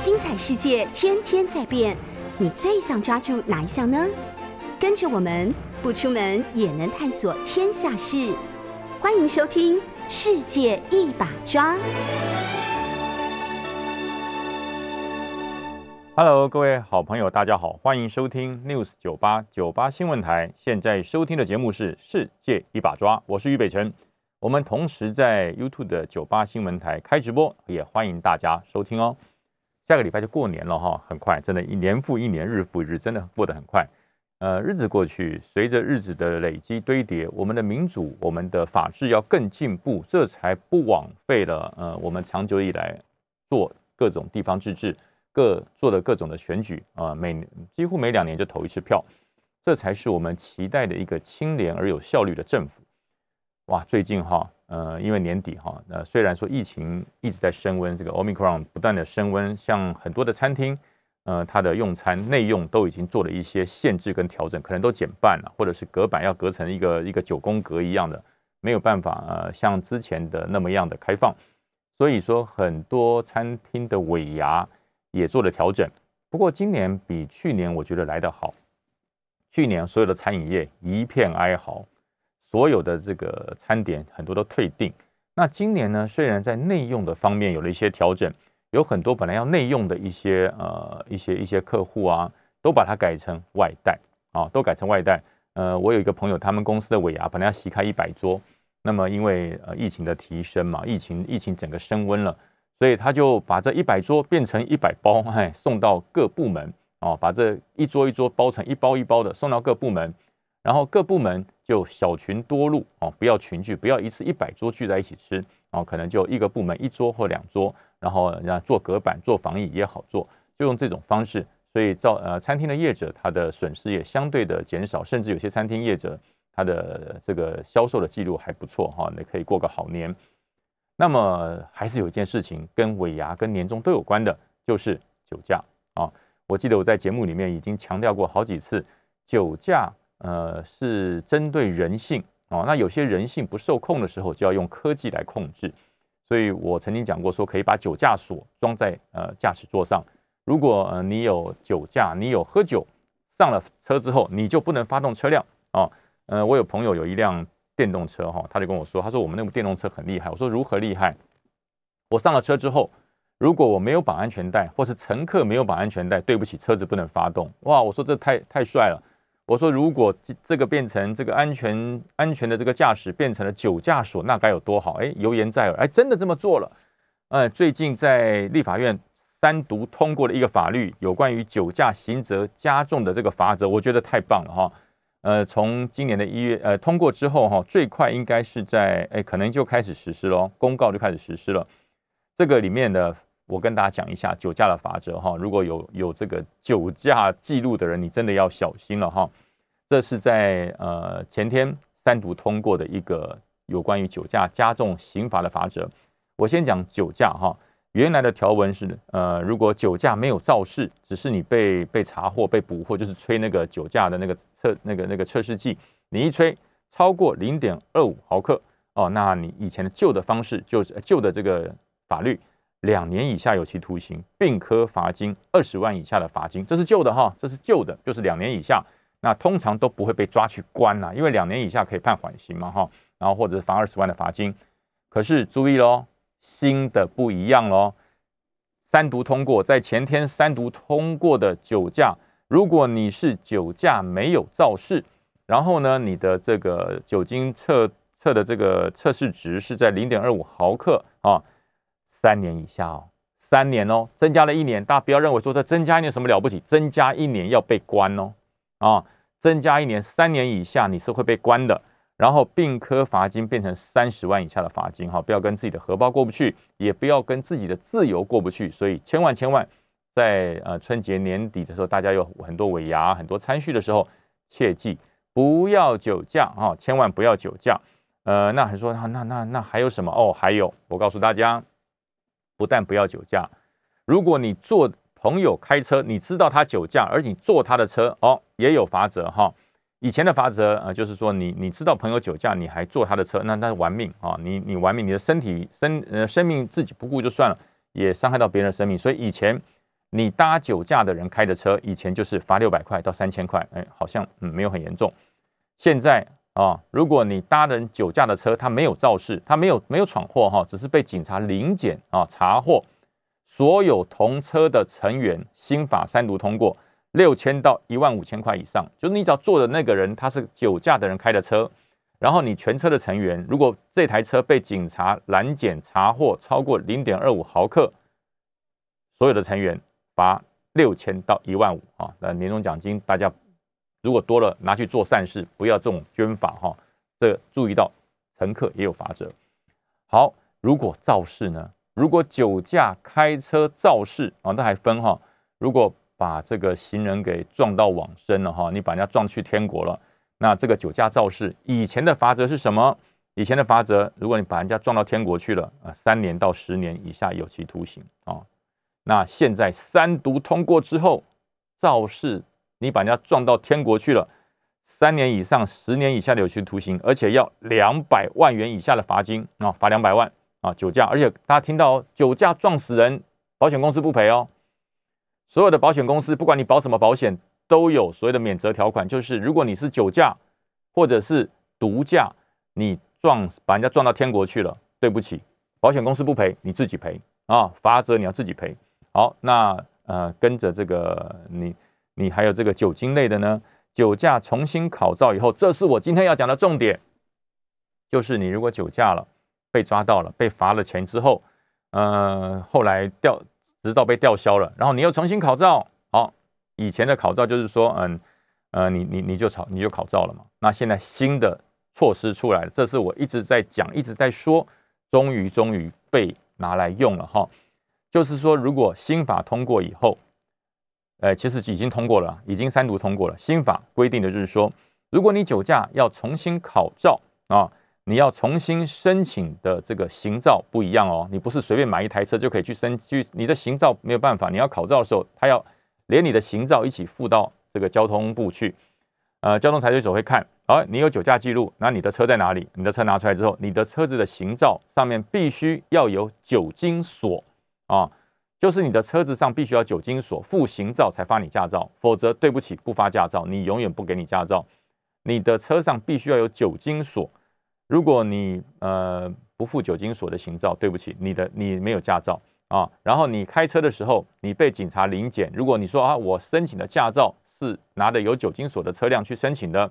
精彩世界天天在变，你最想抓住哪一项呢？跟着我们不出门也能探索天下事，欢迎收听《世界一把抓》。Hello，各位好朋友，大家好，欢迎收听 News 九八九八新闻台。现在收听的节目是《世界一把抓》，我是于北辰。我们同时在 YouTube 的九八新闻台开直播，也欢迎大家收听哦。下个礼拜就过年了哈，很快，真的，一年复一年，日复一日，真的过得很快。呃，日子过去，随着日子的累积堆叠，我们的民主、我们的法治要更进步，这才不枉费了呃我们长久以来做各种地方自治、各做的各种的选举啊、每几乎每两年就投一次票，这才是我们期待的一个清廉而有效率的政府。哇，最近哈，呃，因为年底哈，呃，虽然说疫情一直在升温，这个 Omicron 不断的升温，像很多的餐厅，呃，它的用餐内用都已经做了一些限制跟调整，可能都减半了，或者是隔板要隔成一个一个九宫格一样的，没有办法呃像之前的那么样的开放，所以说很多餐厅的尾牙也做了调整。不过今年比去年我觉得来得好，去年所有的餐饮业一片哀嚎。所有的这个餐点很多都退订。那今年呢，虽然在内用的方面有了一些调整，有很多本来要内用的一些呃一些一些客户啊，都把它改成外带啊，都改成外带。呃，我有一个朋友，他们公司的尾牙本来要席开一百桌，那么因为呃疫情的提升嘛，疫情疫情整个升温了，所以他就把这一百桌变成一百包，哎，送到各部门哦，把这一桌一桌包成一包一包的送到各部门，然后各部门。就小群多入哦，不要群聚，不要一次一百桌聚在一起吃哦，可能就一个部门一桌或两桌，然后人家做隔板做防疫也好做，就用这种方式，所以造呃餐厅的业者他的损失也相对的减少，甚至有些餐厅业者他的这个销售的记录还不错哈，你可以过个好年。那么还是有一件事情跟尾牙跟年终都有关的，就是酒驾啊。我记得我在节目里面已经强调过好几次，酒驾。呃，是针对人性哦。那有些人性不受控的时候，就要用科技来控制。所以我曾经讲过，说可以把酒驾锁装在呃驾驶座上。如果呃你有酒驾，你有喝酒，上了车之后，你就不能发动车辆哦。呃，我有朋友有一辆电动车哈，他就跟我说，他说我们那部电动车很厉害。我说如何厉害？我上了车之后，如果我没有绑安全带，或是乘客没有绑安全带，对不起，车子不能发动。哇，我说这太太帅了。我说，如果这个变成这个安全安全的这个驾驶变成了酒驾锁，那该有多好？哎，油盐在耳，哎，真的这么做了。呃，最近在立法院单独通过了一个法律，有关于酒驾刑责加重的这个法则，我觉得太棒了哈。呃，从今年的一月呃通过之后哈，最快应该是在哎可能就开始实施喽，公告就开始实施了。这个里面的我跟大家讲一下酒驾的法则哈，如果有有这个酒驾记录的人，你真的要小心了哈。这是在呃前天三读通过的一个有关于酒驾加重刑罚的法则。我先讲酒驾哈，原来的条文是呃，如果酒驾没有肇事，只是你被被查获、被捕获，就是吹那个酒驾的那个测那个那个测试剂，你一吹超过零点二五毫克哦，那你以前的旧的方式就是旧的这个法律，两年以下有期徒刑，并科罚金二十万以下的罚金，这是旧的哈，这是旧的，就是两年以下。那通常都不会被抓去关呐，因为两年以下可以判缓刑嘛，哈，然后或者是罚二十万的罚金。可是注意喽，新的不一样喽。三读通过，在前天三读通过的酒驾，如果你是酒驾没有肇事，然后呢，你的这个酒精测测的这个测试值是在零点二五毫克啊，三年以下哦，三年哦，增加了一年，大家不要认为说这增加一年什么了不起，增加一年要被关哦。啊，增加一年，三年以下你是会被关的。然后并科罚金变成三十万以下的罚金，哈，不要跟自己的荷包过不去，也不要跟自己的自由过不去。所以千万千万，在呃春节年底的时候，大家有很多尾牙、很多餐叙的时候，切记不要酒驾，哈，千万不要酒驾。呃，那还说那那那那还有什么？哦，还有，我告诉大家，不但不要酒驾，如果你坐朋友开车，你知道他酒驾，而你坐他的车，哦，也有罚则哈。以前的罚则啊，就是说你你知道朋友酒驾，你还坐他的车，那那是玩命啊！你你玩命，你的身体生呃生命自己不顾就算了，也伤害到别人的生命。所以以前你搭酒驾的人开的车，以前就是罚六百块到三千块，哎，好像嗯没有很严重。现在啊，如果你搭人酒驾的车，他没有肇事，他没有没有闯祸哈，只是被警察临检啊查获，所有同车的成员，新法三读通过，六千到一万五千块以上，就你只要坐的那个人他是酒驾的人开的车，然后你全车的成员，如果这台车被警察拦检查获超过零点二五毫克，所有的成员。罚六千到一万五啊！那年终奖金大家如果多了拿去做善事，不要这种捐法哈。这注意到乘客也有罚则。好，如果肇事呢？如果酒驾开车肇事啊，那还分哈。如果把这个行人给撞到往生了哈，你把人家撞去天国了，那这个酒驾肇事以前的罚则是什么？以前的罚则，如果你把人家撞到天国去了啊，三年到十年以下有期徒刑啊。那现在三读通过之后，肇事你把人家撞到天国去了，三年以上十年以下的有期徒刑，而且要两百万元以下的罚金啊，罚两百万啊，酒驾，而且大家听到哦酒驾撞死人，保险公司不赔哦。所有的保险公司，不管你保什么保险，都有所谓的免责条款，就是如果你是酒驾或者是毒驾，你撞把人家撞到天国去了，对不起，保险公司不赔，你自己赔啊，罚则你要自己赔。好，那呃，跟着这个你，你还有这个酒精类的呢？酒驾重新考照以后，这是我今天要讲的重点，就是你如果酒驾了，被抓到了，被罚了钱之后，呃，后来吊执照被吊销了，然后你又重新考照，好，以前的考照就是说，嗯，呃，你你你就考你就考照了嘛。那现在新的措施出来了，这是我一直在讲，一直在说，终于终于被拿来用了哈。就是说，如果新法通过以后，呃，其实已经通过了，已经三读通过了。新法规定的就是说，如果你酒驾要重新考照啊，你要重新申请的这个行照不一样哦，你不是随便买一台车就可以去申去，你的行照没有办法，你要考照的时候，他要连你的行照一起附到这个交通部去，呃，交通裁决所会看，好，你有酒驾记录，那你的车在哪里？你的车拿出来之后，你的车子的行照上面必须要有酒精锁。啊，就是你的车子上必须要酒精锁，附行照才发你驾照，否则对不起，不发驾照，你永远不给你驾照。你的车上必须要有酒精锁，如果你呃不付酒精锁的行照，对不起，你的你没有驾照啊。然后你开车的时候，你被警察临检，如果你说啊，我申请的驾照是拿的有酒精锁的车辆去申请的，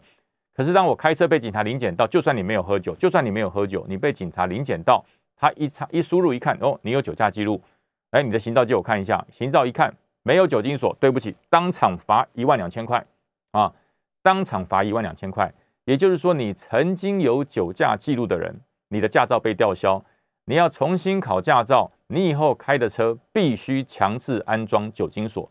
可是当我开车被警察临检到，就算你没有喝酒，就算你没有喝酒，你被警察临检到，他一查一输入一看，哦，你有酒驾记录。哎，你的行照借我看一下，行照一看没有酒精锁，对不起，当场罚一万两千块啊！当场罚一万两千块，也就是说，你曾经有酒驾记录的人，你的驾照被吊销，你要重新考驾照，你以后开的车必须强制安装酒精锁。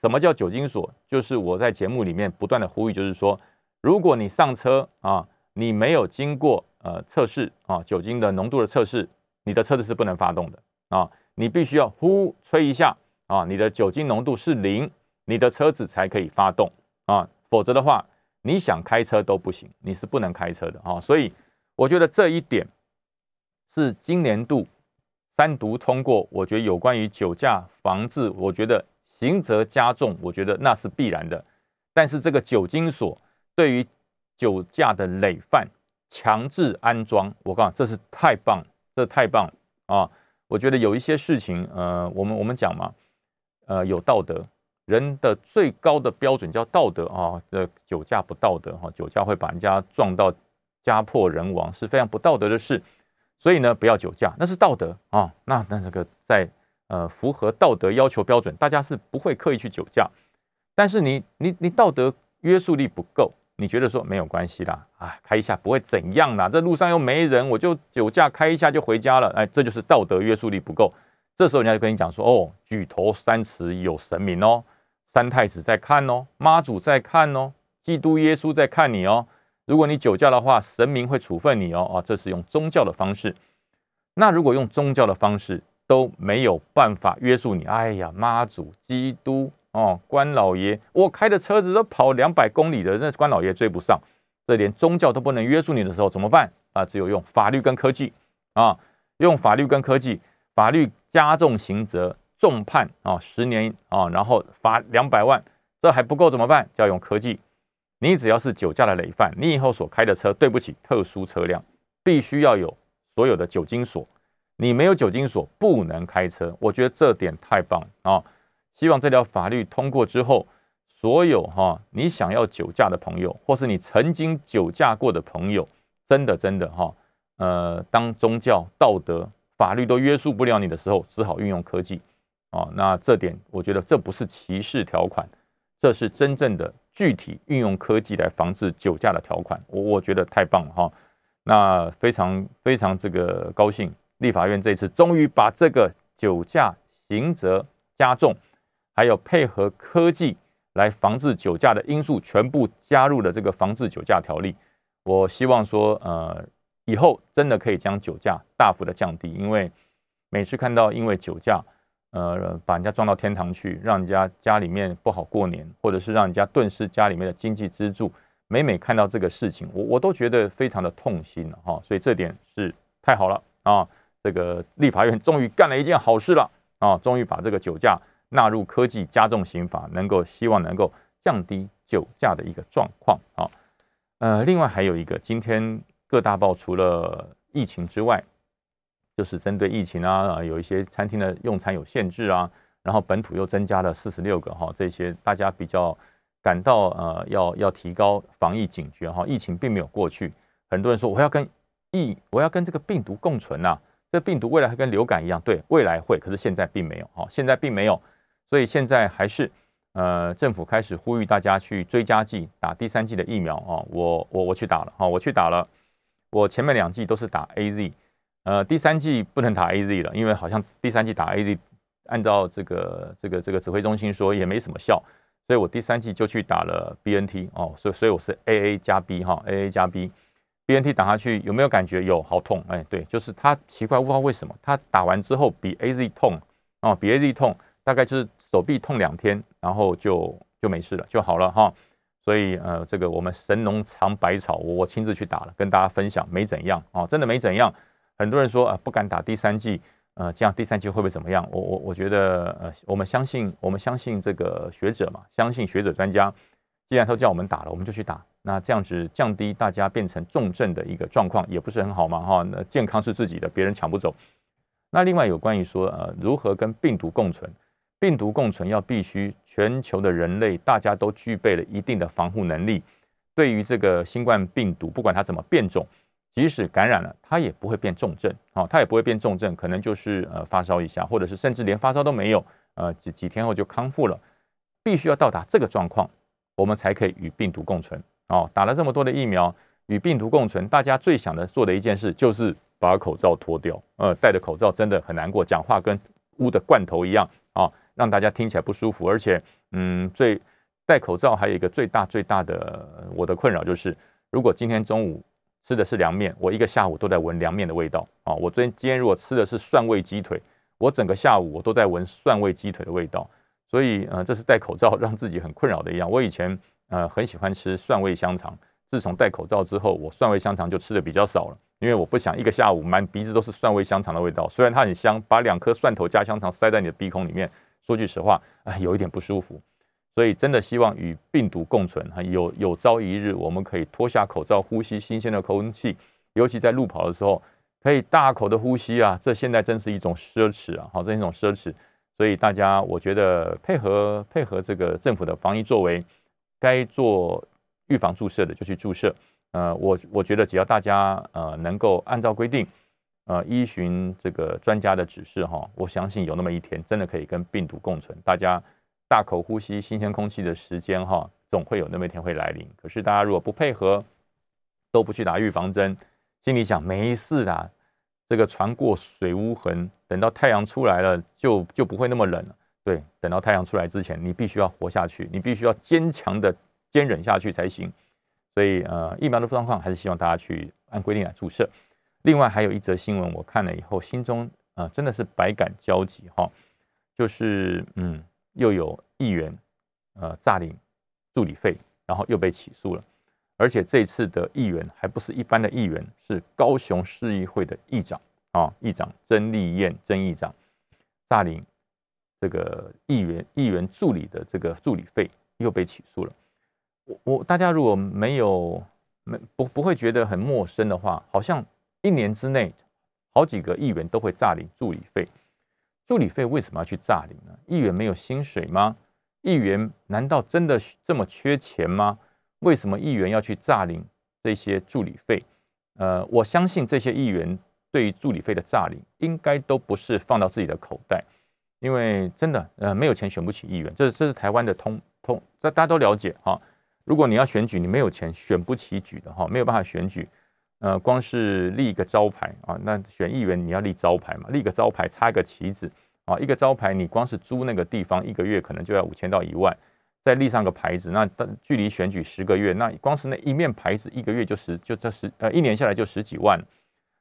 什么叫酒精锁？就是我在节目里面不断的呼吁，就是说，如果你上车啊，你没有经过呃测试啊酒精的浓度的测试，你的车子是不能发动的啊。你必须要呼吹一下啊，你的酒精浓度是零，你的车子才可以发动啊，否则的话，你想开车都不行，你是不能开车的啊。所以我觉得这一点是今年度三读通过，我觉得有关于酒驾防治，我觉得刑责加重，我觉得那是必然的。但是这个酒精锁对于酒驾的累犯强制安装，我告诉你，这是太棒，这太棒了啊！我觉得有一些事情，呃，我们我们讲嘛，呃，有道德，人的最高的标准叫道德啊。这酒驾不道德哈，酒驾会把人家撞到家破人亡，是非常不道德的事。所以呢，不要酒驾，那是道德啊。那那这个在呃符合道德要求标准，大家是不会刻意去酒驾。但是你你你道德约束力不够。你觉得说没有关系啦，啊，开一下不会怎样啦，这路上又没人，我就酒驾开一下就回家了，哎，这就是道德约束力不够。这时候人家就跟你讲说，哦，举头三尺有神明哦，三太子在看哦，妈祖在看哦，基督耶稣在看你哦。如果你酒驾的话，神明会处分你哦，啊，这是用宗教的方式。那如果用宗教的方式都没有办法约束你，哎呀，妈祖、基督。哦，关老爷，我开的车子都跑两百公里的，那关老爷追不上。这连宗教都不能约束你的时候怎么办啊？只有用法律跟科技啊，用法律跟科技，法律加重刑责，重判啊，十年啊，然后罚两百万，这还不够怎么办？就要用科技。你只要是酒驾的累犯，你以后所开的车，对不起，特殊车辆必须要有所有的酒精锁。你没有酒精锁，不能开车。我觉得这点太棒啊！希望这条法律通过之后，所有哈你想要酒驾的朋友，或是你曾经酒驾过的朋友，真的真的哈，呃，当宗教、道德、法律都约束不了你的时候，只好运用科技啊。那这点，我觉得这不是歧视条款，这是真正的。具体运用科技来防治酒驾的条款，我我觉得太棒了哈。那非常非常这个高兴，立法院这次终于把这个酒驾刑责加重，还有配合科技来防治酒驾的因素全部加入了这个防治酒驾条例。我希望说，呃，以后真的可以将酒驾大幅的降低，因为每次看到因为酒驾。呃，把人家撞到天堂去，让人家家里面不好过年，或者是让人家顿失家里面的经济支柱。每每看到这个事情，我我都觉得非常的痛心哈。所以这点是太好了啊！这个立法院终于干了一件好事了啊！终于把这个酒驾纳入科技加重刑法，能够希望能够降低酒驾的一个状况啊。呃，另外还有一个，今天各大报除了疫情之外。就是针对疫情啊，有一些餐厅的用餐有限制啊，然后本土又增加了四十六个哈，这些大家比较感到呃要要提高防疫警觉哈，疫情并没有过去，很多人说我要跟疫我要跟这个病毒共存呐，这病毒未来会跟流感一样，对，未来会，可是现在并没有哈，现在并没有，所以现在还是呃政府开始呼吁大家去追加剂打第三剂的疫苗啊，我我我去打了哈，我去打了，我前面两剂都是打 A Z。呃，第三季不能打 A Z 了，因为好像第三季打 A Z，按照这个这个这个指挥中心说也没什么效，所以我第三季就去打了 B N T 哦，所以所以我是 A A 加 B 哈，A A 加 B，B N T 打下去有没有感觉？有，好痛，哎，对，就是它奇怪，不知道为什么，它打完之后比 A Z 痛哦，比 A Z 痛，大概就是手臂痛两天，然后就就没事了，就好了哈。所以呃，这个我们神农尝百草，我我亲自去打了，跟大家分享，没怎样哦，真的没怎样。很多人说啊，不敢打第三剂，呃，这样第三剂会不会怎么样？我我我觉得，呃，我们相信，我们相信这个学者嘛，相信学者专家，既然都叫我们打了，我们就去打。那这样子降低大家变成重症的一个状况，也不是很好嘛，哈。那健康是自己的，别人抢不走。那另外有关于说，呃，如何跟病毒共存？病毒共存要必须全球的人类大家都具备了一定的防护能力，对于这个新冠病毒，不管它怎么变种。即使感染了，它也不会变重症，哦，它也不会变重症，可能就是呃发烧一下，或者是甚至连发烧都没有，呃几几天后就康复了。必须要到达这个状况，我们才可以与病毒共存。哦，打了这么多的疫苗，与病毒共存，大家最想的做的一件事就是把口罩脱掉。呃，戴着口罩真的很难过，讲话跟捂的罐头一样啊，让大家听起来不舒服。而且，嗯，最戴口罩还有一个最大最大的我的困扰就是，如果今天中午。吃的是凉面，我一个下午都在闻凉面的味道啊！我昨天今天如果吃的是蒜味鸡腿，我整个下午我都在闻蒜味鸡腿的味道。所以呃，这是戴口罩让自己很困扰的一样。我以前呃很喜欢吃蒜味香肠，自从戴口罩之后，我蒜味香肠就吃的比较少了，因为我不想一个下午满鼻子都是蒜味香肠的味道。虽然它很香，把两颗蒜头加香肠塞在你的鼻孔里面，说句实话，哎，有一点不舒服。所以，真的希望与病毒共存哈。有有朝一日，我们可以脱下口罩，呼吸新鲜的空气，尤其在路跑的时候，可以大口的呼吸啊。这现在真是一种奢侈啊！好，这是一种奢侈。所以大家，我觉得配合配合这个政府的防疫作为，该做预防注射的就去注射。呃，我我觉得只要大家呃能够按照规定，呃依循这个专家的指示哈，我相信有那么一天，真的可以跟病毒共存。大家。大口呼吸新鲜空气的时间，哈，总会有那么一天会来临。可是大家如果不配合，都不去打预防针，心里想没事啦，这个船过水无痕，等到太阳出来了，就就不会那么冷了。对，等到太阳出来之前，你必须要活下去，你必须要坚强的坚忍下去才行。所以，呃，疫苗的状况还是希望大家去按规定来注射。另外，还有一则新闻，我看了以后，心中啊真的是百感交集哈，就是嗯。又有议员，呃，诈领助理费，然后又被起诉了。而且这次的议员还不是一般的议员，是高雄市议会的议长啊，议长曾丽燕曾议长诈领这个议员议员助理的这个助理费又被起诉了。我我大家如果没有没不不会觉得很陌生的话，好像一年之内好几个议员都会诈领助理费。助理费为什么要去诈领呢？议员没有薪水吗？议员难道真的这么缺钱吗？为什么议员要去诈领这些助理费？呃，我相信这些议员对于助理费的诈领，应该都不是放到自己的口袋，因为真的呃没有钱选不起议员，这这是台湾的通通，这大家都了解哈。如果你要选举，你没有钱选不起举的哈，没有办法选举，呃，光是立一个招牌啊，那选议员你要立招牌嘛，立个招牌插一个旗子。啊，一个招牌，你光是租那个地方，一个月可能就要五千到一万，再立上个牌子，那距离选举十个月，那光是那一面牌子，一个月就十，就这十，呃，一年下来就十几万。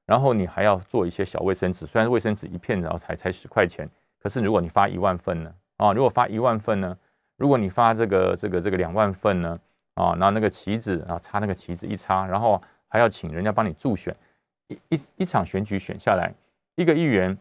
然后你还要做一些小卫生纸，虽然卫生纸一片然后才才十块钱，可是如果你发一万份呢？啊，如果发一万份呢？如果你发这个这个这个两万份呢？啊，那那个旗子啊，插那个旗子一插，然后还要请人家帮你助选，一一一场选举选下来，一个议员。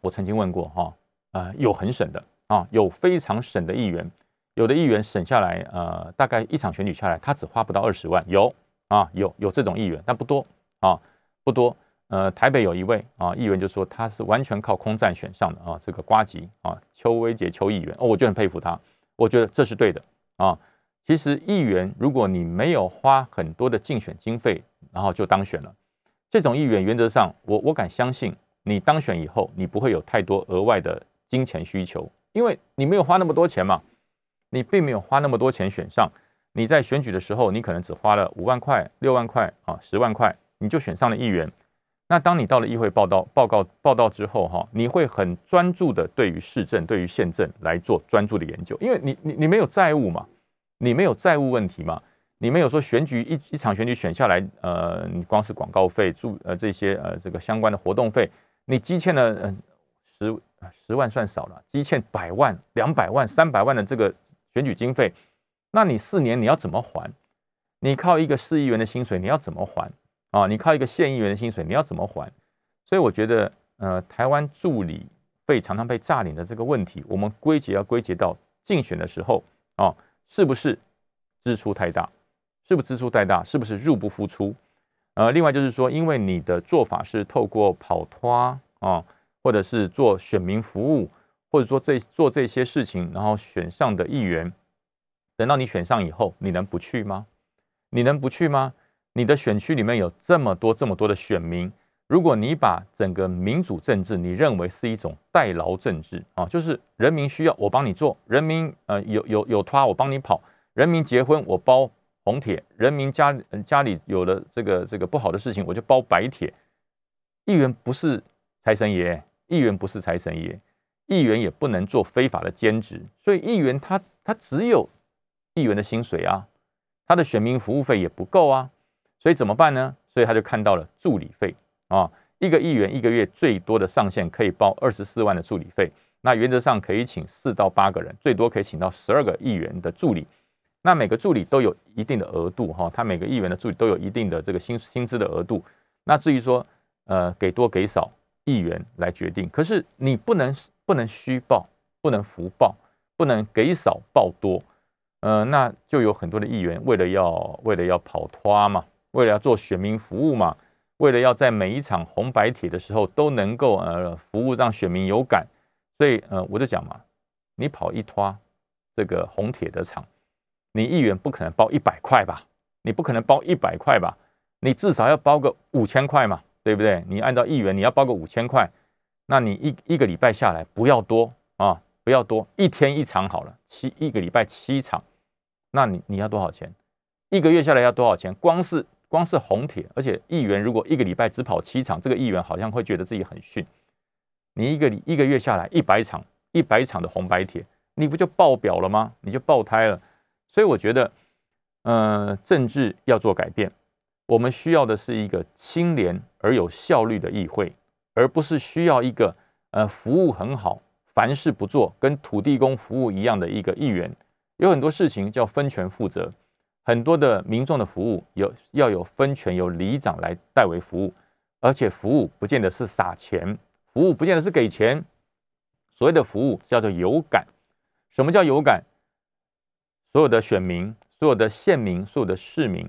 我曾经问过哈，呃，有很省的啊，有非常省的议员，有的议员省下来，呃，大概一场选举下来，他只花不到二十万，有啊，有有这种议员，但不多啊，不多。呃，台北有一位啊，议员就说他是完全靠空战选上的啊，这个瓜吉啊，邱威杰邱议员，哦，我就很佩服他，我觉得这是对的啊。其实议员，如果你没有花很多的竞选经费，然后就当选了，这种议员原则上，我我敢相信。你当选以后，你不会有太多额外的金钱需求，因为你没有花那么多钱嘛，你并没有花那么多钱选上。你在选举的时候，你可能只花了五万块、六万块啊、十万块，你就选上了议员。那当你到了议会报道、报告、报道之后，哈，你会很专注的对于市政、对于县政来做专注的研究，因为你、你、你没有债务嘛，你没有债务问题嘛。你没有说选举一一场选举选下来，呃，你光是广告费、住呃这些呃这个相关的活动费。你积欠了嗯十十万算少了，积欠百万、两百万、三百万的这个选举经费，那你四年你要怎么还？你靠一个市议员的薪水你要怎么还啊？你靠一个县议员的薪水你要怎么还？所以我觉得呃，台湾助理费常常被诈领的这个问题，我们归结要归结到竞选的时候啊，是不是支出太大？是不是支出太大？是不是入不敷出？呃，另外就是说，因为你的做法是透过跑脱啊，或者是做选民服务，或者说这做这些事情，然后选上的议员，等到你选上以后，你能不去吗？你能不去吗？你的选区里面有这么多这么多的选民，如果你把整个民主政治，你认为是一种代劳政治啊，就是人民需要我帮你做，人民呃有有有拖我帮你跑，人民结婚我包。红铁人民家家里有了这个这个不好的事情，我就包白铁。议员不是财神爷，议员不是财神爷，议员也不能做非法的兼职。所以议员他他只有议员的薪水啊，他的选民服务费也不够啊。所以怎么办呢？所以他就看到了助理费啊，一个议员一个月最多的上限可以包二十四万的助理费。那原则上可以请四到八个人，最多可以请到十二个议员的助理。那每个助理都有一定的额度哈，他每个议员的助理都有一定的这个薪薪资的额度。那至于说，呃，给多给少，议员来决定。可是你不能不能虚报，不能浮报，不能给少报多。呃，那就有很多的议员为了要为了要跑脱嘛，为了要做选民服务嘛，为了要在每一场红白帖的时候都能够呃服务让选民有感，所以呃我就讲嘛，你跑一拖这个红铁的场。你议员不可能包一百块吧？你不可能包一百块吧？你至少要包个五千块嘛，对不对？你按照议员，你要包个五千块，那你一一个礼拜下来不要多啊，不要多，一天一场好了，七一个礼拜七场，那你你要多少钱？一个月下来要多少钱？光是光是红铁，而且议员如果一个礼拜只跑七场，这个议员好像会觉得自己很逊。你一个一个月下来一百场，一百场的红白铁，你不就爆表了吗？你就爆胎了。所以我觉得，呃，政治要做改变，我们需要的是一个清廉而有效率的议会，而不是需要一个呃服务很好、凡事不做、跟土地公服务一样的一个议员。有很多事情叫分权负责，很多的民众的服务有要有分权，由里长来代为服务，而且服务不见得是撒钱，服务不见得是给钱。所谓的服务叫做有感。什么叫有感？所有的选民、所有的县民、所有的市民，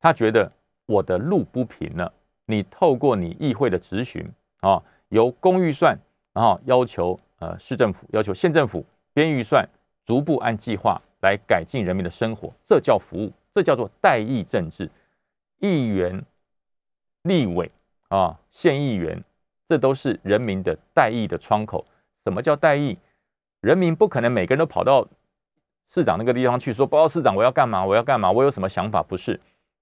他觉得我的路不平了。你透过你议会的质询啊，由公预算，然后要求呃市政府、要求县政府编预算，逐步按计划来改进人民的生活，这叫服务，这叫做代议政治。议员、立委啊、县议员，这都是人民的代议的窗口。什么叫代议？人民不可能每个人都跑到市长那个地方去说，报告市长，我要干嘛？我要干嘛？我有什么想法？不是，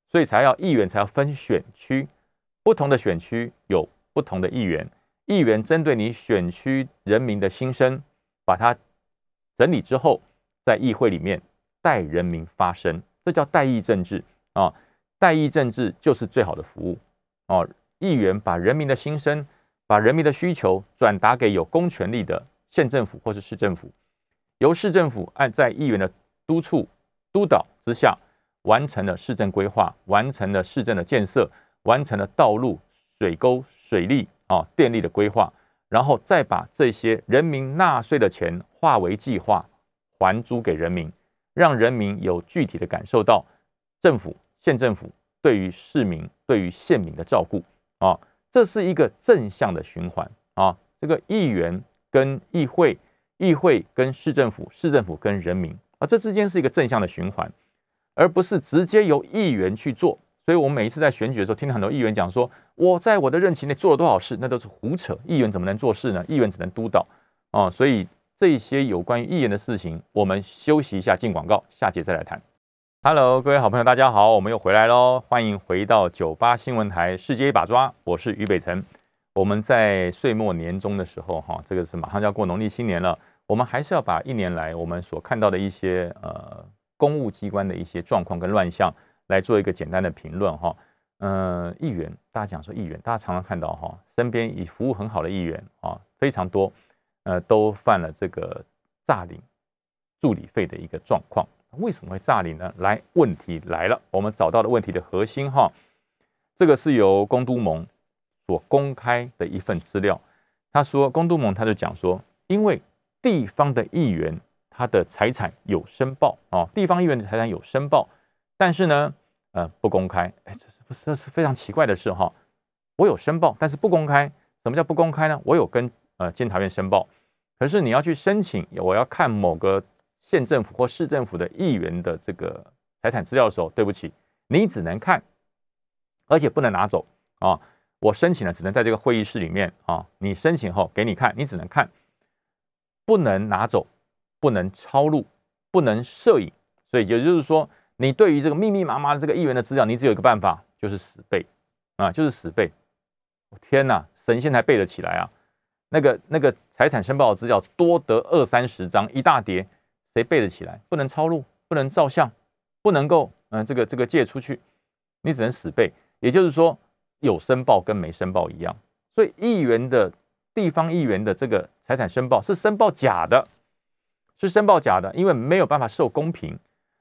所以才要议员才要分选区，不同的选区有不同的议员，议员针对你选区人民的心声，把它整理之后，在议会里面代人民发声，这叫代议政治啊。代议政治就是最好的服务哦。议员把人民的心声，把人民的需求转达给有公权力的县政府或是市政府，由市政府按在议员的督促督导之下，完成了市政规划，完成了市政的建设，完成了道路、水沟、水利啊、电力的规划，然后再把这些人民纳税的钱化为计划还租给人民，让人民有具体的感受到政府。县政府对于市民、对于县民的照顾啊，这是一个正向的循环啊。这个议员跟议会、议会跟市政府、市政府跟人民啊，这之间是一个正向的循环，而不是直接由议员去做。所以，我们每一次在选举的时候，听到很多议员讲说：“我在我的任期内做了多少事？”那都是胡扯。议员怎么能做事呢？议员只能督导啊。所以，这些有关于议员的事情，我们休息一下，进广告，下节再来谈。Hello，各位好朋友，大家好，我们又回来喽！欢迎回到九八新闻台《世界一把抓》，我是于北辰。我们在岁末年终的时候，哈，这个是马上就要过农历新年了，我们还是要把一年来我们所看到的一些呃公务机关的一些状况跟乱象来做一个简单的评论，哈。嗯，议员，大家讲说议员，大家常常看到哈，身边以服务很好的议员啊，非常多，呃，都犯了这个诈领助理费的一个状况。为什么会诈领呢？来，问题来了，我们找到的问题的核心哈，这个是由公都盟所公开的一份资料。他说，公都盟他就讲说，因为地方的议员他的财产有申报啊，地方议员的财产有申报，但是呢，呃，不公开。哎，这是不是这是非常奇怪的事哈？我有申报，但是不公开。什么叫不公开呢？我有跟呃监察院申报，可是你要去申请，我要看某个。县政府或市政府的议员的这个财产资料的时候，对不起，你只能看，而且不能拿走啊！我申请了，只能在这个会议室里面啊。你申请后给你看，你只能看，不能拿走，不能抄录，不能摄影。所以也就是说，你对于这个密密麻麻的这个议员的资料，你只有一个办法，就是死背啊，就是死背。天哪，神仙才背得起来啊！那个那个财产申报的资料多得二三十张，一大叠。谁背得起来？不能抄录，不能照相，不能够嗯，这个这个借出去，你只能死背。也就是说，有申报跟没申报一样。所以，议员的地方议员的这个财产申报是申报假的，是申报假的，因为没有办法受公平。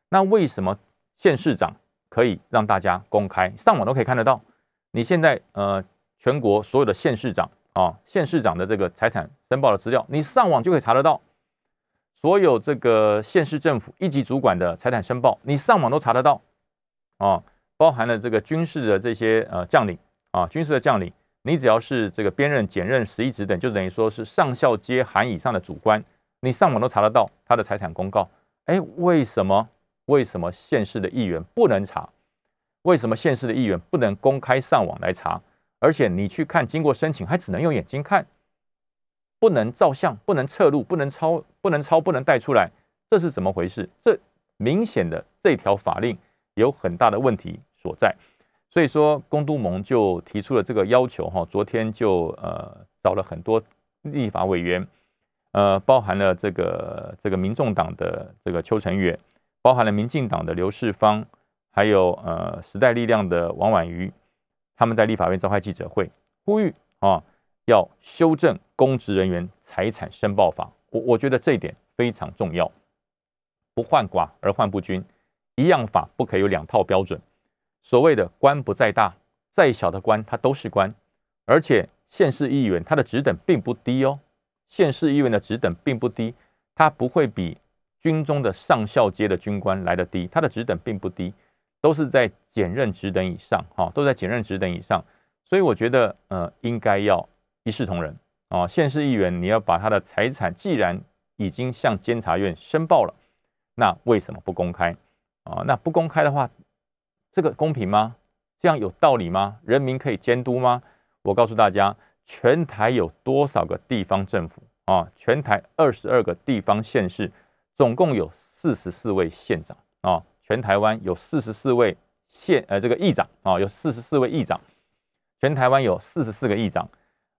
那为什么县市长可以让大家公开上网都可以看得到？你现在呃，全国所有的县市长啊，县市长的这个财产申报的资料，你上网就可以查得到。所有这个县市政府一级主管的财产申报，你上网都查得到，啊，包含了这个军事的这些呃将领啊，军事的将领，你只要是这个编任、检任、十一职等，就等于说是上校阶含以上的主官，你上网都查得到他的财产公告。哎，为什么？为什么县市的议员不能查？为什么县市的议员不能公开上网来查？而且你去看，经过申请还只能用眼睛看。不能照相，不能侧录，不能抄，不能抄，不能带出来，这是怎么回事？这明显的这条法令有很大的问题所在。所以说，公都盟就提出了这个要求，哈，昨天就呃找了很多立法委员，呃，包含了这个这个民众党的这个邱成远，包含了民进党的刘世芳，还有呃时代力量的王婉瑜，他们在立法院召开记者会，呼吁啊。要修正公职人员财产申报法，我我觉得这一点非常重要。不患寡而患不均，一样法不可以有两套标准。所谓的官不在大，再小的官他都是官，而且县市议员他的职等并不低哦。县市议员的职等并不低，他不会比军中的上校阶的军官来的低，他的职等并不低，都是在检任职等以上，哈，都在检任职等以上。所以我觉得，呃，应该要一视同仁啊。县市议员你要把他的财产，既然已经向监察院申报了，那为什么不公开啊？那不公开的话，这个公平吗？这样有道理吗？人民可以监督吗？我告诉大家，全台有多少个地方政府啊？全台二十二个地方县市，总共有四十四位县长啊。全台湾有四十四位县呃这个议长啊，有四十四位议长。全台湾有四十四个议长，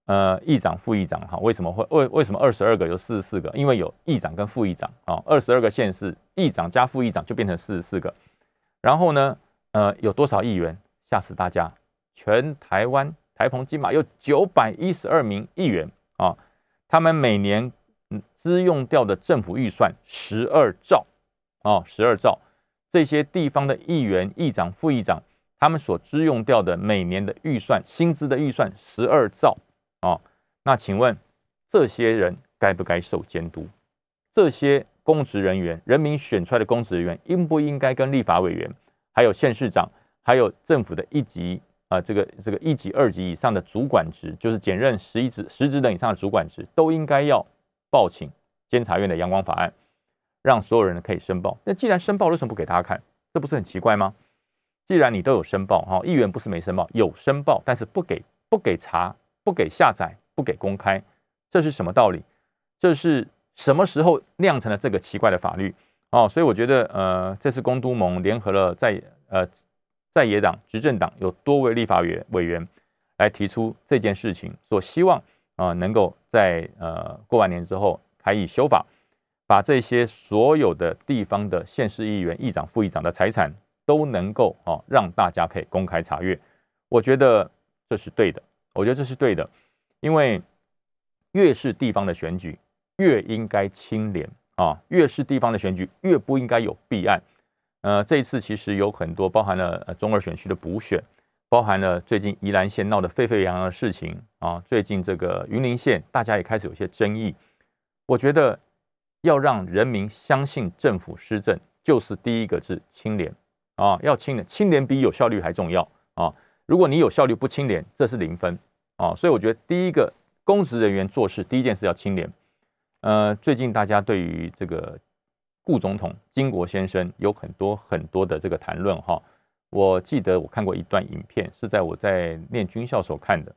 呃，议长、副议长哈。为什么会为为什么二十二个有四十四个？因为有议长跟副议长啊。二十二个县市，议长加副议长就变成四十四个。然后呢，呃，有多少议员？吓死大家！全台湾。台澎金马有九百一十二名议员啊，他们每年支用掉的政府预算十二兆啊，十二兆。这些地方的议员、议长、副议长，他们所支用掉的每年的预算、薪资的预算十二兆啊。那请问这些人该不该受监督？这些公职人员，人民选出来的公职人员，应不应该跟立法委员、还有县市长、还有政府的一级？啊，这个这个一级、二级以上的主管职，就是检任十一职、十职等以上的主管职，都应该要报请监察院的阳光法案，让所有人可以申报。那既然申报，为什么不给大家看？这不是很奇怪吗？既然你都有申报，哈，议员不是没申报，有申报，但是不给不给查、不给下载、不给公开，这是什么道理？这是什么时候酿成了这个奇怪的法律？哦，所以我觉得，呃，这次公都盟联合了在呃。在野党、执政党有多位立法委委员来提出这件事情，说希望啊能够在呃过完年之后开议修法，把这些所有的地方的县市议员、议长、副议长的财产都能够啊让大家可以公开查阅。我觉得这是对的，我觉得这是对的，因为越是地方的选举越应该清廉啊，越是地方的选举越不应该有弊案。呃，这一次其实有很多包含了呃中二选区的补选，包含了最近宜兰县闹得沸沸扬扬的事情啊，最近这个云林县大家也开始有些争议。我觉得要让人民相信政府施政，就是第一个字清廉啊，要清廉，清廉比有效率还重要啊。如果你有效率不清廉，这是零分啊。所以我觉得第一个公职人员做事第一件事要清廉。呃，最近大家对于这个。顾总统、金国先生有很多很多的这个谈论哈，我记得我看过一段影片，是在我在念军校所看的。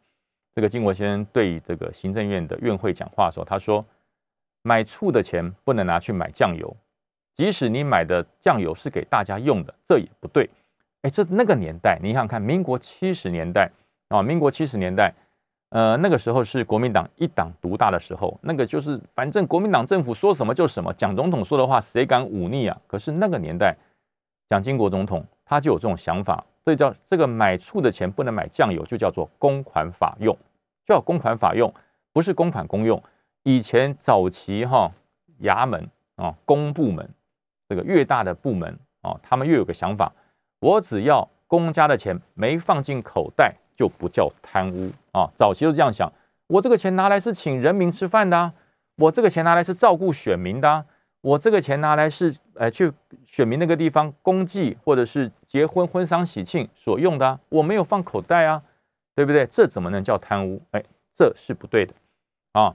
这个金国先生对这个行政院的院会讲话的时候，他说：“买醋的钱不能拿去买酱油，即使你买的酱油是给大家用的，这也不对。”哎，这那个年代，你想想看，民国七十年代啊，民国七十年代。呃，那个时候是国民党一党独大的时候，那个就是反正国民党政府说什么就什么，蒋总统说的话谁敢忤逆啊？可是那个年代，蒋经国总统他就有这种想法，这叫这个买醋的钱不能买酱油，就叫做公款法用，叫公款法用，不是公款公用。以前早期哈衙门啊公部门，这个越大的部门啊，他们越有个想法，我只要公家的钱没放进口袋。就不叫贪污啊！早期都这样想，我这个钱拿来是请人民吃饭的，我这个钱拿来是照顾选民的，我这个钱拿来是呃去选民那个地方公祭或者是结婚婚丧喜庆所用的，我没有放口袋啊，对不对？这怎么能叫贪污？哎，这是不对的啊！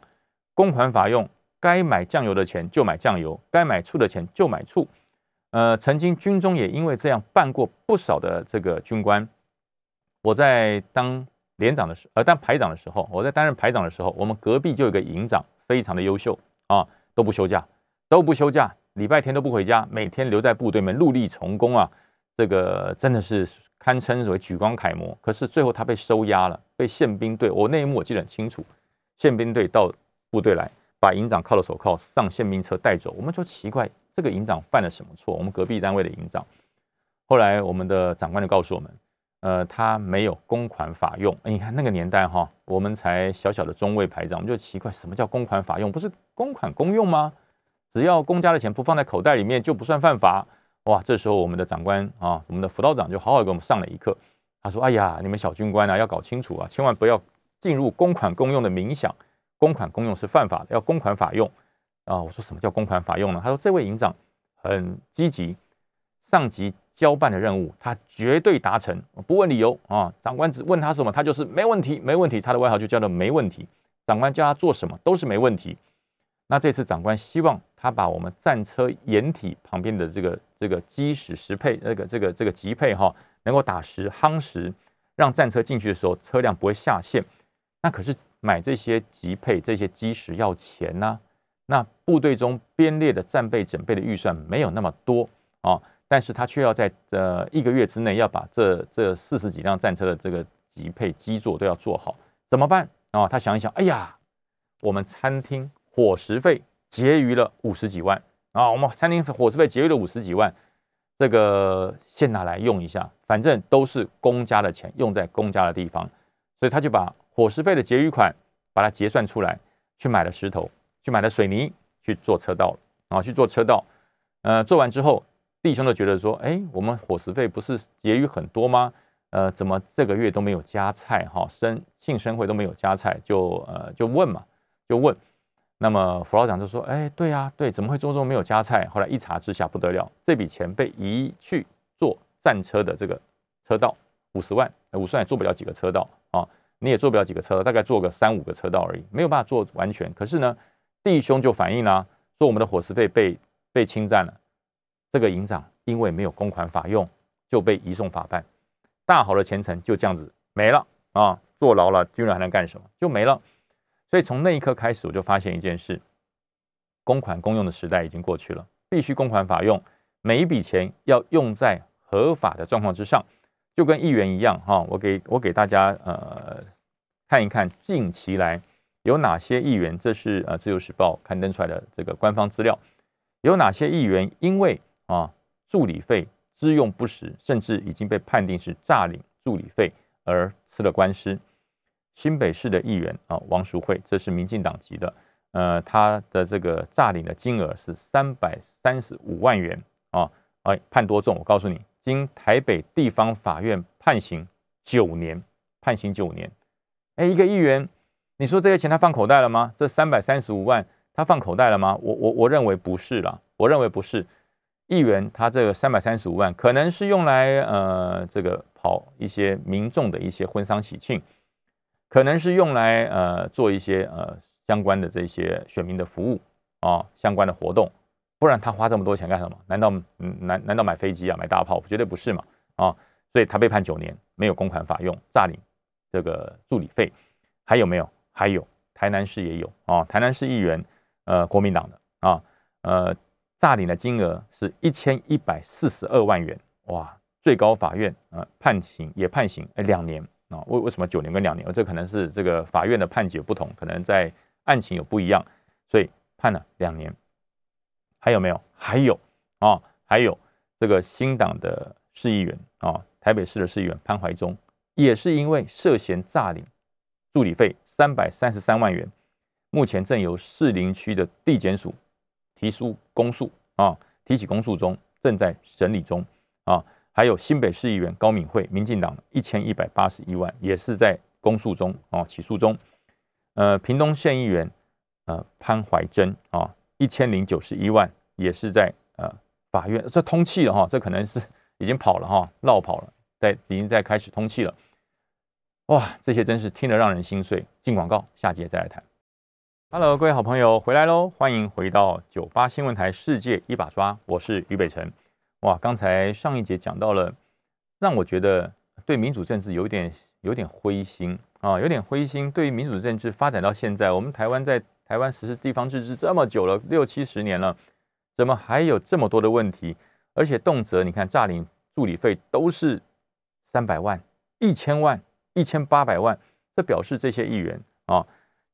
公款法用，该买酱油的钱就买酱油，该买醋的钱就买醋。呃，曾经军中也因为这样办过不少的这个军官。我在当连长的时，呃，当排长的时候，我在担任排长的时候，我们隔壁就有个营长，非常的优秀啊，都不休假，都不休假，礼拜天都不回家，每天留在部队里面戮力从工啊，这个真的是堪称为举光楷模。可是最后他被收押了，被宪兵队，我那一幕我记得很清楚，宪兵队到部队来，把营长铐了手铐，上宪兵车带走。我们就奇怪，这个营长犯了什么错？我们隔壁单位的营长，后来我们的长官就告诉我们。呃，他没有公款法用。你看那个年代哈，我们才小小的中尉排长，我们就奇怪，什么叫公款法用？不是公款公用吗？只要公家的钱不放在口袋里面，就不算犯法。哇，这时候我们的长官啊，我们的辅导长就好好给我们上了一课。他说：“哎呀，你们小军官啊，要搞清楚啊，千万不要进入公款公用的冥想。公款公用是犯法的，要公款法用啊。我说什么叫公款法用呢？他说这位营长很积极，上级交办的任务他绝对达成，不问理由啊。长官只问他什么，他就是没问题，没问题。他的外号就叫做没问题。长官叫他做什么都是没问题。那这次长官希望他把我们战车掩体旁边的这个这个基石石配，那个这个这个级配哈，能够打实夯实，让战车进去的时候车辆不会下陷。那可是买这些级配这些基石要钱呐。那部队中编列的战备整备的预算没有那么多啊，但是他却要在呃一个月之内要把这这四十几辆战车的这个级配基座都要做好，怎么办啊？他想一想，哎呀，我们餐厅。伙食费结余了五十几万啊！我们餐厅伙食费结余了五十几万，这个先拿来用一下，反正都是公家的钱，用在公家的地方，所以他就把伙食费的结余款把它结算出来，去买了石头，去买了水泥，去做车道了啊！去做车道，呃，做完之后，弟兄都觉得说，哎，我们伙食费不是结余很多吗？呃，怎么这个月都没有加菜？哈，生庆生会都没有加菜，就呃就问嘛，就问。那么副老长就说：“哎，对呀，对，怎么会周中没有加菜？后来一查之下不得了，这笔钱被移去做战车的这个车道，五十万，五十万也做不了几个车道，你也做不了几个车，大概做个三五个车道而已，没有办法做完全。可是呢，弟兄就反映啦，说我们的伙食费被被侵占了，这个营长因为没有公款法用，就被移送法办，大好的前程就这样子没了啊，坐牢了，军人还能干什么？就没了。”所以从那一刻开始，我就发现一件事：公款公用的时代已经过去了，必须公款法用，每一笔钱要用在合法的状况之上，就跟议员一样哈。我给我给大家呃看一看近期来有哪些议员，这是呃自由时报刊登出来的这个官方资料，有哪些议员因为啊助理费支用不实，甚至已经被判定是诈领助理费而吃了官司。新北市的议员啊，王淑慧，这是民进党籍的，呃，他的这个诈领的金额是三百三十五万元啊，哎，判多重？我告诉你，经台北地方法院判刑九年，判刑九年。哎，一个议员，你说这些钱他放口袋了吗？这三百三十五万他放口袋了吗？我我我认为不是了，我认为不是。议员他这个三百三十五万可能是用来呃这个跑一些民众的一些婚丧喜庆。可能是用来呃做一些呃相关的这些选民的服务啊相关的活动，不然他花这么多钱干什么？难道嗯难难道买飞机啊买大炮？绝对不是嘛啊！所以他被判九年，没有公款法用，诈领这个助理费，还有没有？还有台南市也有啊，台南市议员呃国民党的啊呃诈领的金额是一千一百四十二万元哇！最高法院啊判刑也判刑哎两年。啊，为为什么九年跟两年？这可能是这个法院的判决不同，可能在案情有不一样，所以判了两年。还有没有？还有啊，还有这个新党的市议员啊，台北市的市议员潘怀忠，也是因为涉嫌诈领助理费三百三十三万元，目前正由士林区的地检署提出公诉啊，提起公诉中，正在审理中啊。还有新北市议员高敏惠，民进党一千一百八十一万，也是在公诉中啊，起诉中。呃，屏东县议员呃潘怀珍啊，一千零九十一万，也是在呃法院，这通气了哈，这可能是已经跑了哈，绕跑了，在已经在开始通气了。哇，这些真是听得让人心碎。进广告，下节再来谈。Hello，各位好朋友回来喽，欢迎回到九八新闻台世界一把抓，我是于北辰。哇，刚才上一节讲到了，让我觉得对民主政治有点有点灰心啊，有点灰心。对于民主政治发展到现在，我们台湾在台湾实施地方自治这么久了，六七十年了，怎么还有这么多的问题？而且动辄你看诈领助理费都是三百万、一千万、一千八百万，这表示这些议员啊，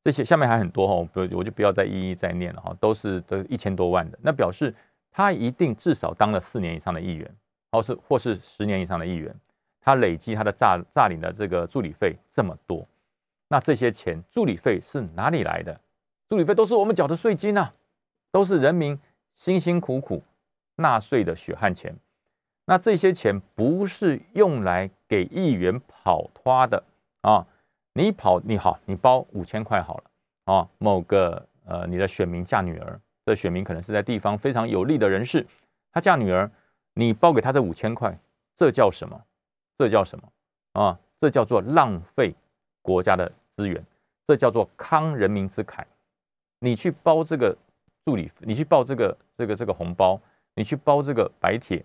这些下面还很多哈，不我就不要再一一再念了哈，都是都一千多万的，那表示。他一定至少当了四年以上的议员，或是或是十年以上的议员，他累积他的诈诈领的这个助理费这么多，那这些钱助理费是哪里来的？助理费都是我们缴的税金啊，都是人民辛辛苦苦纳税的血汗钱。那这些钱不是用来给议员跑花的啊？你跑你好，你包五千块好了啊，某个呃你的选民嫁女儿，这选民可能是在地方非常有利的人士，他嫁女儿，你包给他这五千块，这叫什么？这叫什么？啊，这叫做浪费国家的资源，这叫做慷人民之慨。你去包这个助理，你去报这个这个这个红包，你去包这个白帖，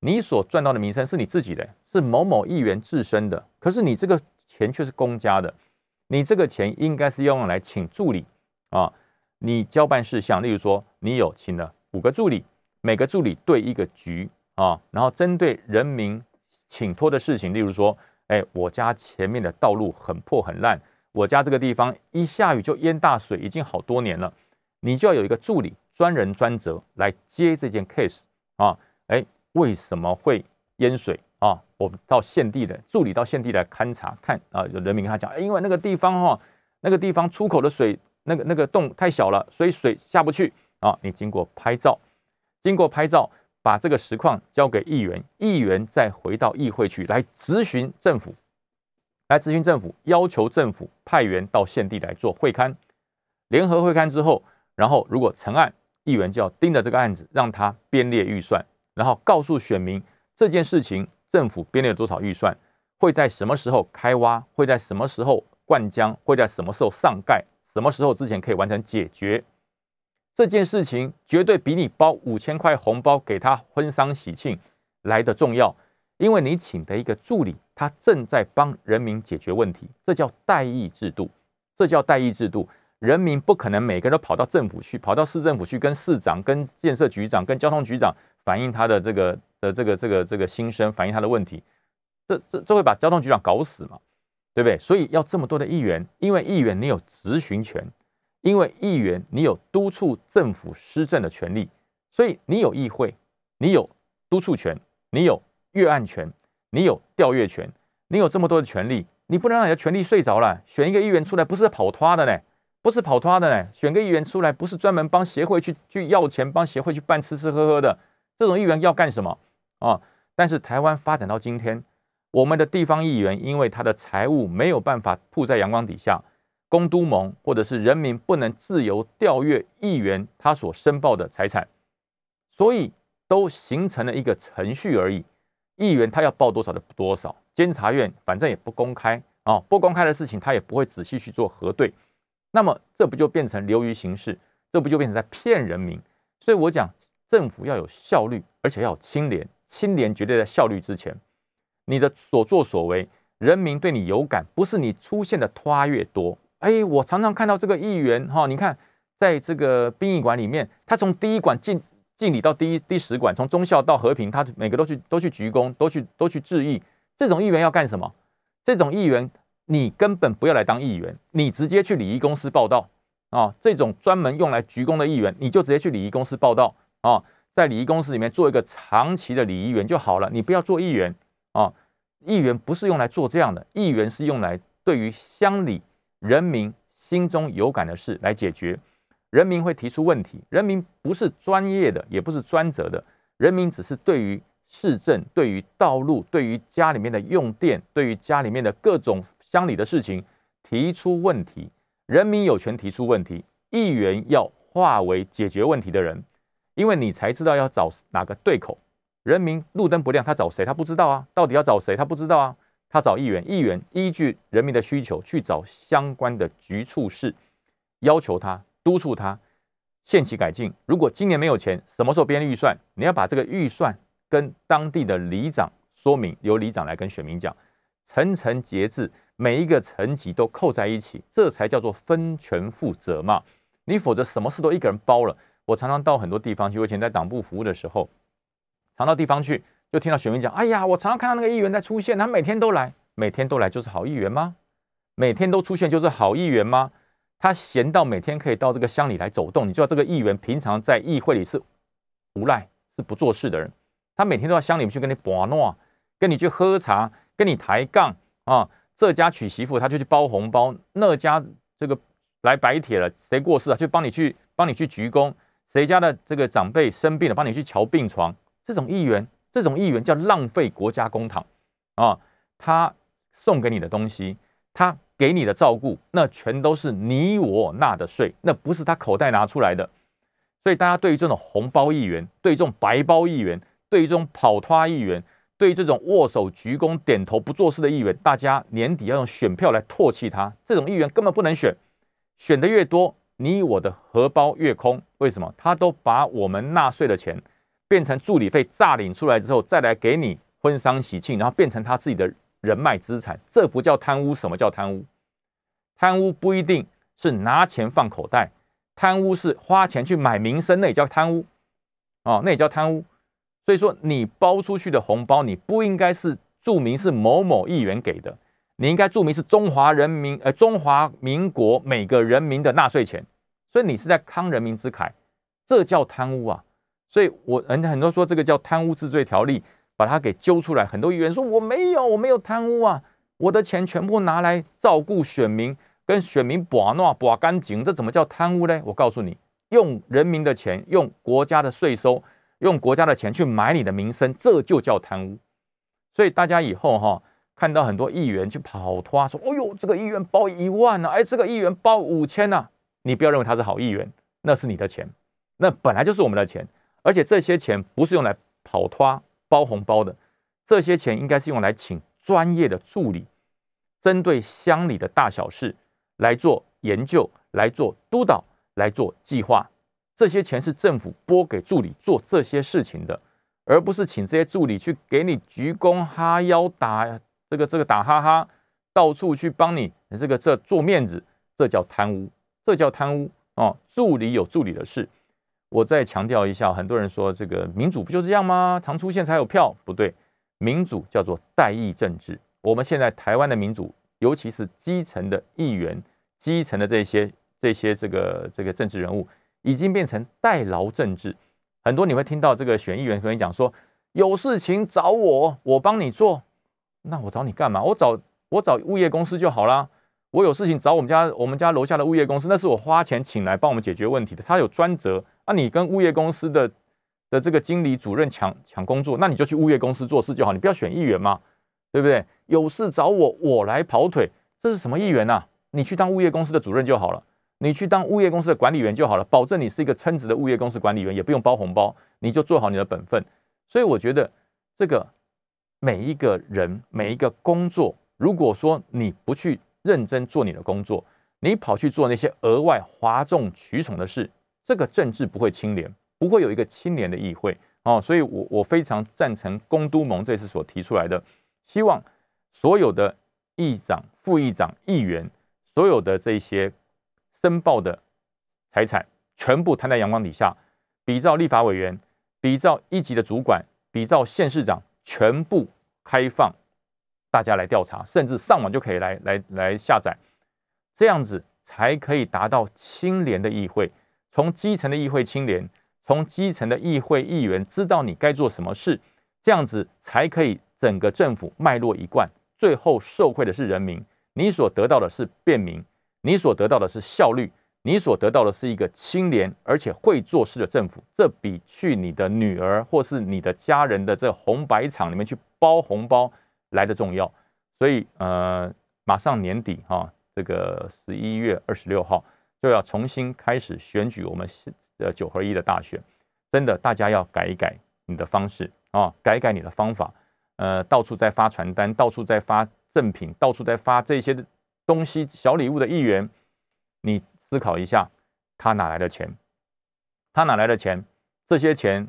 你所赚到的名声是你自己的，是某某议员自身的，可是你这个钱却是公家的，你这个钱应该是要用来请助理啊，你交办事项，例如说你有请了五个助理，每个助理对一个局啊，然后针对人民请托的事情，例如说，哎，我家前面的道路很破很烂。我家这个地方一下雨就淹大水，已经好多年了。你就要有一个助理，专人专责来接这件 case 啊。哎，为什么会淹水啊？我们到现地的助理到现地来勘察看啊。有人民跟他讲，因为那个地方哈，那个地方出口的水那个那个洞太小了，所以水下不去啊。你经过拍照，经过拍照，把这个实况交给议员，议员再回到议会去来咨询政府。来咨询政府，要求政府派员到县地来做会勘，联合会勘之后，然后如果成案，议员就要盯着这个案子，让他编列预算，然后告诉选民这件事情政府编列了多少预算，会在什么时候开挖，会在什么时候灌浆，会在什么时候上盖，什么时候之前可以完成解决这件事情，绝对比你包五千块红包给他婚丧喜庆来的重要。因为你请的一个助理，他正在帮人民解决问题，这叫代议制度，这叫代议制度。人民不可能每个人都跑到政府去，跑到市政府去跟市长、跟建设局长、跟交通局长反映他的这个的这个这个这个心声，反映他的问题，这这这会把交通局长搞死嘛？对不对？所以要这么多的议员，因为议员你有质询权，因为议员你有督促政府施政的权利，所以你有议会，你有督促权，你有。阅案权，你有调阅权，你有这么多的权利，你不能让你的权利睡着了。选一个议员出来，不是跑脱的呢，不是跑脱的呢。选个议员出来，不是专门帮协会去去要钱，帮协会去办吃吃喝喝的。这种议员要干什么啊？但是台湾发展到今天，我们的地方议员因为他的财务没有办法铺在阳光底下，公都盟或者是人民不能自由调阅议员他所申报的财产，所以都形成了一个程序而已。议员他要报多少的多少，监察院反正也不公开啊，不公开的事情他也不会仔细去做核对，那么这不就变成流于形式，这不就变成在骗人民？所以我讲政府要有效率，而且要有清廉，清廉绝对在效率之前。你的所作所为，人民对你有感，不是你出现的拖越多。哎，我常常看到这个议员哈，你看在这个殡仪馆里面，他从第一馆进。敬礼到第一第十馆，从忠孝到和平，他每个都去都去鞠躬，都去都去致意。这种议员要干什么？这种议员你根本不要来当议员，你直接去礼仪公司报道啊！这种专门用来鞠躬的议员，你就直接去礼仪公司报道啊！在礼仪公司里面做一个长期的礼仪员就好了，你不要做议员啊！议员不是用来做这样的，议员是用来对于乡里人民心中有感的事来解决。人民会提出问题，人民不是专业的，也不是专责的，人民只是对于市政、对于道路、对于家里面的用电、对于家里面的各种乡里的事情提出问题。人民有权提出问题，议员要化为解决问题的人，因为你才知道要找哪个对口。人民路灯不亮，他找谁？他不知道啊，到底要找谁？他不知道啊，他找议员，议员依据人民的需求去找相关的局处室，要求他。督促他限期改进。如果今年没有钱，什么时候编预算？你要把这个预算跟当地的里长说明，由里长来跟选民讲，层层节制，每一个层级都扣在一起，这才叫做分权负责嘛。你否则什么事都一个人包了。我常常到很多地方去，我以前在党部服务的时候，常到地方去，就听到选民讲：“哎呀，我常常看到那个议员在出现，他每天都来，每天都来就是好议员吗？每天都出现就是好议员吗？”他闲到每天可以到这个乡里来走动，你知道这个议员平常在议会里是无赖，是不做事的人。他每天都要乡里面去跟你把诺，跟你去喝茶，跟你抬杠啊。这家娶媳妇他就去包红包，那家这个来白帖了，谁过世了就帮你去帮你去鞠躬，谁家的这个长辈生病了帮你去瞧病床。这种议员，这种议员叫浪费国家公帑啊！他送给你的东西，他。给你的照顾，那全都是你我纳的税，那不是他口袋拿出来的。所以大家对于这种红包议员，对于这种白包议员，对于这种跑脱议员，对于这种握手鞠躬点头不做事的议员，大家年底要用选票来唾弃他。这种议员根本不能选，选的越多，你我的荷包越空。为什么？他都把我们纳税的钱变成助理费诈领出来之后，再来给你婚丧喜庆，然后变成他自己的。人脉资产，这不叫贪污。什么叫贪污？贪污不一定是拿钱放口袋，贪污是花钱去买名声，那也叫贪污。哦，那也叫贪污。所以说，你包出去的红包，你不应该是注明是某某议员给的，你应该注明是中华人民呃中华民国每个人民的纳税钱。所以你是在慷人民之慨，这叫贪污啊！所以我人家很多说这个叫贪污治罪条例。把他给揪出来，很多议员说我没有，我没有贪污啊，我的钱全部拿来照顾选民，跟选民把诺把干净，这怎么叫贪污呢？我告诉你，用人民的钱，用国家的税收，用国家的钱去买你的名声，这就叫贪污。所以大家以后哈，看到很多议员去跑脱说，哦呦，这个议员包一万呢，哎，这个议员包五千呢，你不要认为他是好议员，那是你的钱，那本来就是我们的钱，而且这些钱不是用来跑脱。包红包的这些钱应该是用来请专业的助理，针对乡里的大小事来做研究、来做督导、来做计划。这些钱是政府拨给助理做这些事情的，而不是请这些助理去给你鞠躬哈腰打这个这个打哈哈，到处去帮你这个这做面子，这叫贪污，这叫贪污哦！助理有助理的事。我再强调一下，很多人说这个民主不就这样吗？常出现才有票，不对，民主叫做代议政治。我们现在台湾的民主，尤其是基层的议员、基层的这些这些这个这个政治人物，已经变成代劳政治。很多你会听到这个选议员跟你讲说，有事情找我，我帮你做。那我找你干嘛？我找我找物业公司就好啦。我有事情找我们家我们家楼下的物业公司，那是我花钱请来帮我们解决问题的，他有专责。那你跟物业公司的的这个经理主任抢抢工作，那你就去物业公司做事就好，你不要选议员嘛，对不对？有事找我，我来跑腿，这是什么议员呐？你去当物业公司的主任就好了，你去当物业公司的管理员就好了，保证你是一个称职的物业公司管理员，也不用包红包，你就做好你的本分。所以我觉得这个每一个人每一个工作，如果说你不去认真做你的工作，你跑去做那些额外哗众取宠的事。这个政治不会清廉，不会有一个清廉的议会。哦，所以我我非常赞成公都盟这次所提出来的，希望所有的议长、副议长、议员，所有的这些申报的财产，全部摊在阳光底下，比照立法委员，比照一级的主管，比照县市长，全部开放，大家来调查，甚至上网就可以来来来下载，这样子才可以达到清廉的议会。从基层的议会清廉，从基层的议会议员知道你该做什么事，这样子才可以整个政府脉络一贯，最后受惠的是人民。你所得到的是便民，你所得到的是效率，你所得到的是一个清廉而且会做事的政府。这比去你的女儿或是你的家人的这红白场里面去包红包来的重要。所以，呃，马上年底哈，这个十一月二十六号。就要重新开始选举我们呃九合一的大选，真的大家要改一改你的方式啊，改一改你的方法。呃，到处在发传单，到处在发赠品，到处在发这些东西小礼物的议员，你思考一下，他哪来的钱？他哪来的钱？这些钱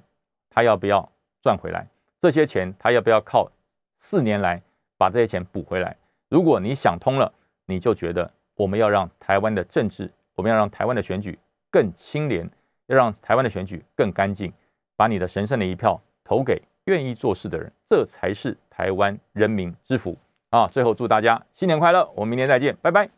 他要不要赚回来？这些钱他要不要靠四年来把这些钱补回来？如果你想通了，你就觉得我们要让台湾的政治。我们要让台湾的选举更清廉，要让台湾的选举更干净，把你的神圣的一票投给愿意做事的人，这才是台湾人民之福啊！最后祝大家新年快乐，我们明年再见，拜拜。